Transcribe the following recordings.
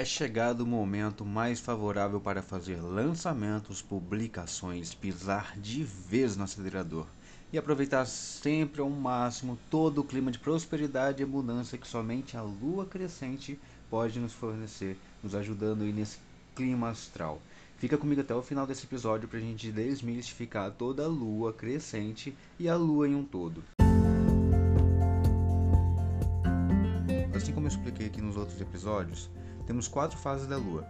é chegado o momento mais favorável para fazer lançamentos, publicações, pisar de vez no acelerador e aproveitar sempre ao máximo todo o clima de prosperidade e abundância que somente a lua crescente pode nos fornecer, nos ajudando aí nesse clima astral. Fica comigo até o final desse episódio para a gente desmistificar toda a lua crescente e a lua em um todo. Assim como eu expliquei aqui nos outros episódios, temos quatro fases da Lua.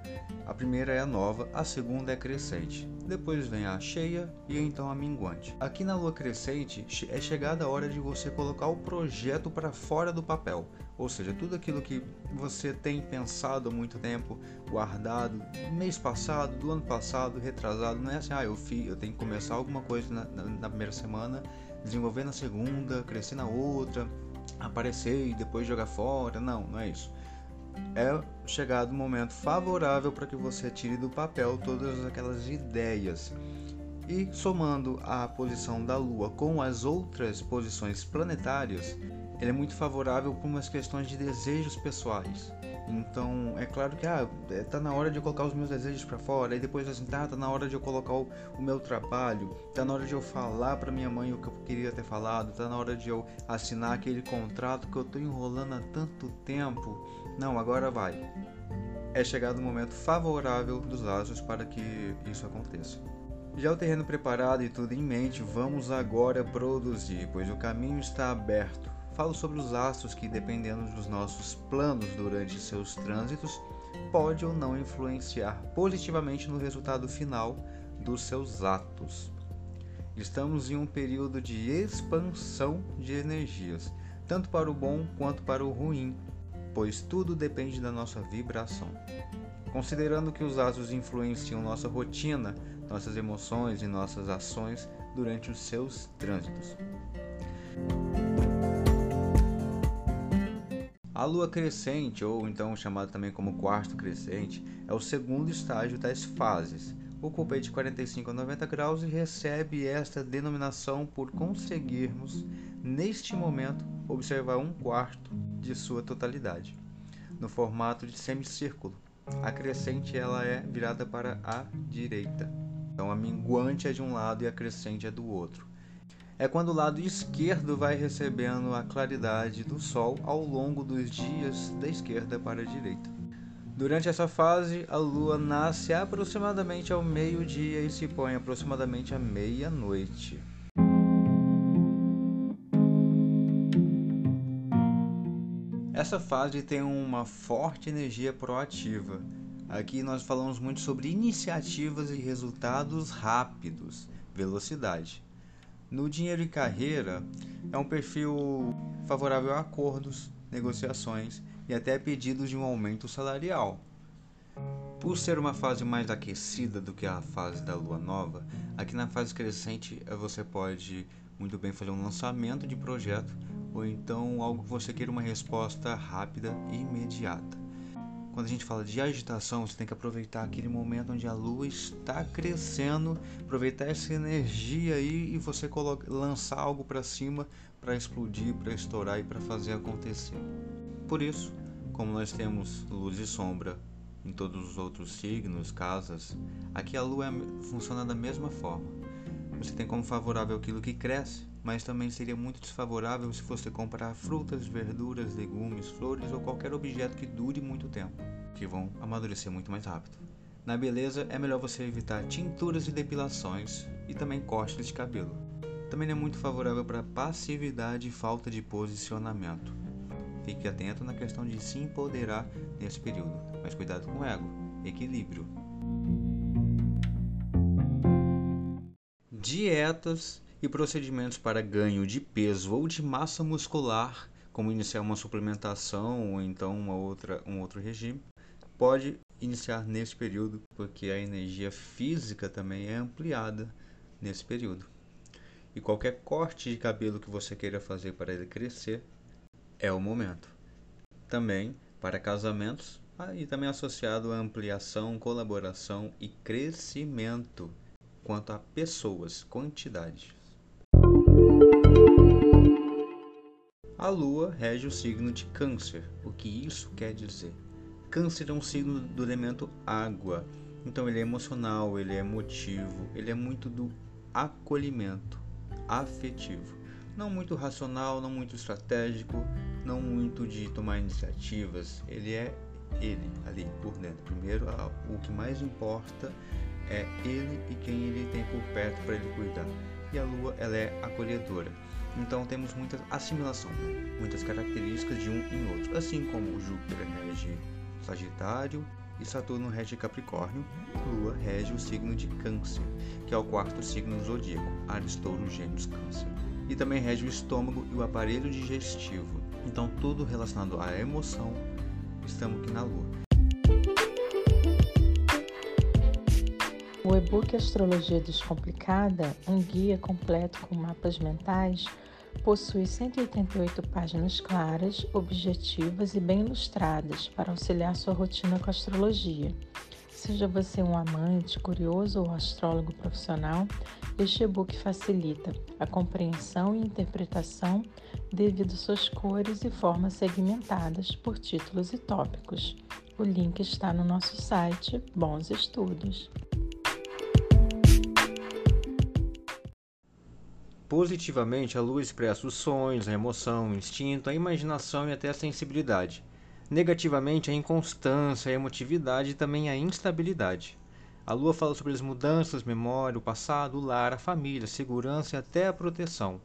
A primeira é a nova, a segunda é crescente, depois vem a cheia e então a minguante. Aqui na Lua crescente é chegada a hora de você colocar o projeto para fora do papel, ou seja, tudo aquilo que você tem pensado há muito tempo, guardado, mês passado, do ano passado, retrasado, não é assim, ah, eu, fiz, eu tenho que começar alguma coisa na, na, na primeira semana, desenvolver na segunda, crescer na outra, aparecer e depois jogar fora, não, não é isso é chegado o momento favorável para que você tire do papel todas aquelas ideias. E somando a posição da Lua com as outras posições planetárias, ele é muito favorável para umas questões de desejos pessoais. Então, é claro que ah, é, tá na hora de eu colocar os meus desejos para fora, e depois assim, tá, tá na hora de eu colocar o, o meu trabalho, tá na hora de eu falar para minha mãe o que eu queria ter falado, tá na hora de eu assinar aquele contrato que eu tô enrolando há tanto tempo. Não, agora vai. É chegado o momento favorável dos astros para que isso aconteça. Já o terreno preparado e tudo em mente, vamos agora produzir, pois o caminho está aberto falo sobre os astros que, dependendo dos nossos planos durante seus trânsitos, pode ou não influenciar positivamente no resultado final dos seus atos. Estamos em um período de expansão de energias, tanto para o bom quanto para o ruim, pois tudo depende da nossa vibração. Considerando que os astros influenciam nossa rotina, nossas emoções e nossas ações durante os seus trânsitos. A lua crescente, ou então chamada também como quarto crescente, é o segundo estágio das fases. Ocupa de 45 a 90 graus e recebe esta denominação por conseguirmos, neste momento, observar um quarto de sua totalidade, no formato de semicírculo. A crescente ela é virada para a direita. Então a minguante é de um lado e a crescente é do outro é quando o lado esquerdo vai recebendo a claridade do Sol ao longo dos dias da esquerda para a direita. Durante essa fase, a Lua nasce aproximadamente ao meio-dia e se põe aproximadamente à meia-noite. Essa fase tem uma forte energia proativa. Aqui nós falamos muito sobre iniciativas e resultados rápidos, velocidade. No dinheiro e carreira, é um perfil favorável a acordos, negociações e até pedidos de um aumento salarial. Por ser uma fase mais aquecida do que a fase da lua nova, aqui na fase crescente eh, você pode muito bem fazer um lançamento de projeto ou então algo que você queira uma resposta rápida e imediata. Quando a gente fala de agitação, você tem que aproveitar aquele momento onde a lua está crescendo, aproveitar essa energia aí e você coloca, lançar algo para cima para explodir, para estourar e para fazer acontecer. Por isso, como nós temos luz e sombra em todos os outros signos, casas, aqui a lua é, funciona da mesma forma. Você tem como favorável aquilo que cresce, mas também seria muito desfavorável se você comprar frutas, verduras, legumes, flores ou qualquer objeto que dure muito tempo, que vão amadurecer muito mais rápido. Na beleza, é melhor você evitar tinturas e depilações e também cortes de cabelo. Também é muito favorável para passividade e falta de posicionamento. Fique atento na questão de se empoderar nesse período, mas cuidado com o ego, equilíbrio. Dietas e procedimentos para ganho de peso ou de massa muscular, como iniciar uma suplementação ou então uma outra, um outro regime, pode iniciar nesse período, porque a energia física também é ampliada nesse período. E qualquer corte de cabelo que você queira fazer para ele crescer é o momento. Também para casamentos, ah, e também associado a ampliação, colaboração e crescimento quanto a pessoas, quantidade. A Lua rege o signo de Câncer. O que isso quer dizer? Câncer é um signo do elemento água. Então ele é emocional, ele é emotivo, ele é muito do acolhimento afetivo. Não muito racional, não muito estratégico, não muito de tomar iniciativas. Ele é ele ali por dentro. Primeiro, o que mais importa é ele e quem ele tem por perto para ele cuidar. E a lua, ela é acolhedora. Então temos muita assimilação, né? muitas características de um em outro, assim como Júpiter rege Sagitário e Saturno rege Capricórnio, Lua rege o signo de Câncer, que é o quarto signo do zodíaco, Ares, Touro, Gêmeos, Câncer. E também rege o estômago e o aparelho digestivo. Então tudo relacionado à emoção, estamos aqui na Lua. O e-book Astrologia Descomplicada, um guia completo com mapas mentais, possui 188 páginas claras, objetivas e bem ilustradas para auxiliar sua rotina com astrologia. Seja você um amante, curioso ou astrólogo profissional, este e-book facilita a compreensão e interpretação devido suas cores e formas segmentadas por títulos e tópicos. O link está no nosso site. Bons estudos! Positivamente, a lua expressa os sonhos, a emoção, o instinto, a imaginação e até a sensibilidade. Negativamente, a inconstância, a emotividade e também a instabilidade. A lua fala sobre as mudanças, memória, o passado, o lar, a família, a segurança e até a proteção.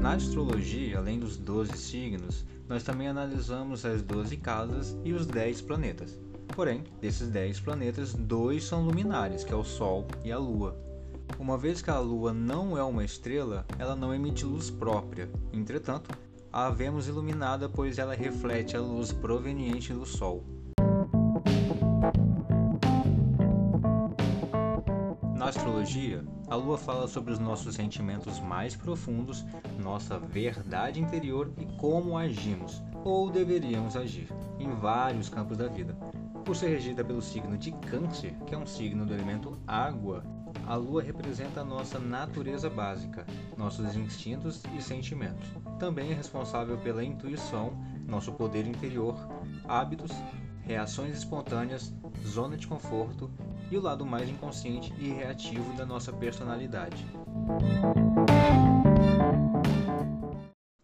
Na astrologia, além dos 12 signos, nós também analisamos as 12 casas e os 10 planetas. Porém, desses 10 planetas, dois são luminares, que é o Sol e a Lua. Uma vez que a Lua não é uma estrela, ela não emite luz própria. Entretanto, a vemos iluminada pois ela reflete a luz proveniente do Sol. Na astrologia, a Lua fala sobre os nossos sentimentos mais profundos, nossa verdade interior e como agimos, ou deveríamos agir, em vários campos da vida. Por ser regida pelo signo de Câncer, que é um signo do elemento água, a lua representa a nossa natureza básica, nossos instintos e sentimentos. Também é responsável pela intuição, nosso poder interior, hábitos, reações espontâneas, zona de conforto e o lado mais inconsciente e reativo da nossa personalidade.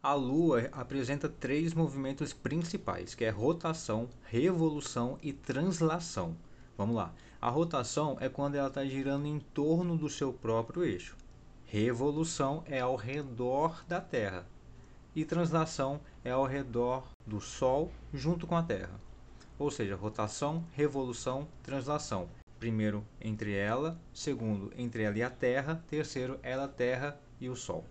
A Lua apresenta três movimentos principais, que é rotação, revolução e translação. Vamos lá. A rotação é quando ela está girando em torno do seu próprio eixo. Revolução é ao redor da Terra. E translação é ao redor do Sol junto com a Terra. Ou seja, rotação, revolução, translação. Primeiro entre ela, segundo entre ela e a Terra, terceiro ela, Terra e o Sol.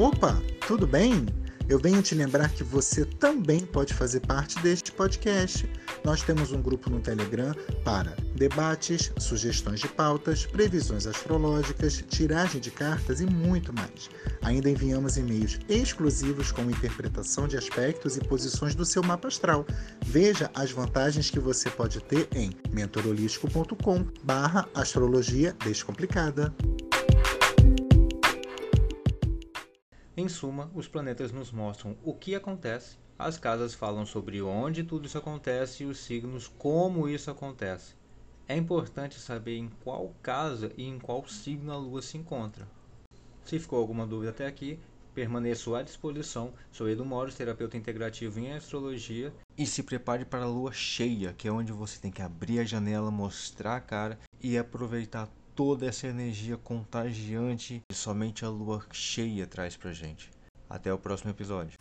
Opa, tudo bem? Eu venho te lembrar que você também pode fazer parte deste podcast. Nós temos um grupo no Telegram para debates, sugestões de pautas, previsões astrológicas, tiragem de cartas e muito mais. Ainda enviamos e-mails exclusivos com interpretação de aspectos e posições do seu mapa astral. Veja as vantagens que você pode ter em mentorolístico.com/astrologia descomplicada. Em suma, os planetas nos mostram o que acontece, as casas falam sobre onde tudo isso acontece e os signos como isso acontece. É importante saber em qual casa e em qual signo a Lua se encontra. Se ficou alguma dúvida até aqui, permaneço à disposição. Sou Edu Moros, terapeuta integrativo em astrologia. E se prepare para a lua cheia, que é onde você tem que abrir a janela, mostrar a cara e aproveitar toda essa energia contagiante que somente a lua cheia traz pra gente. Até o próximo episódio.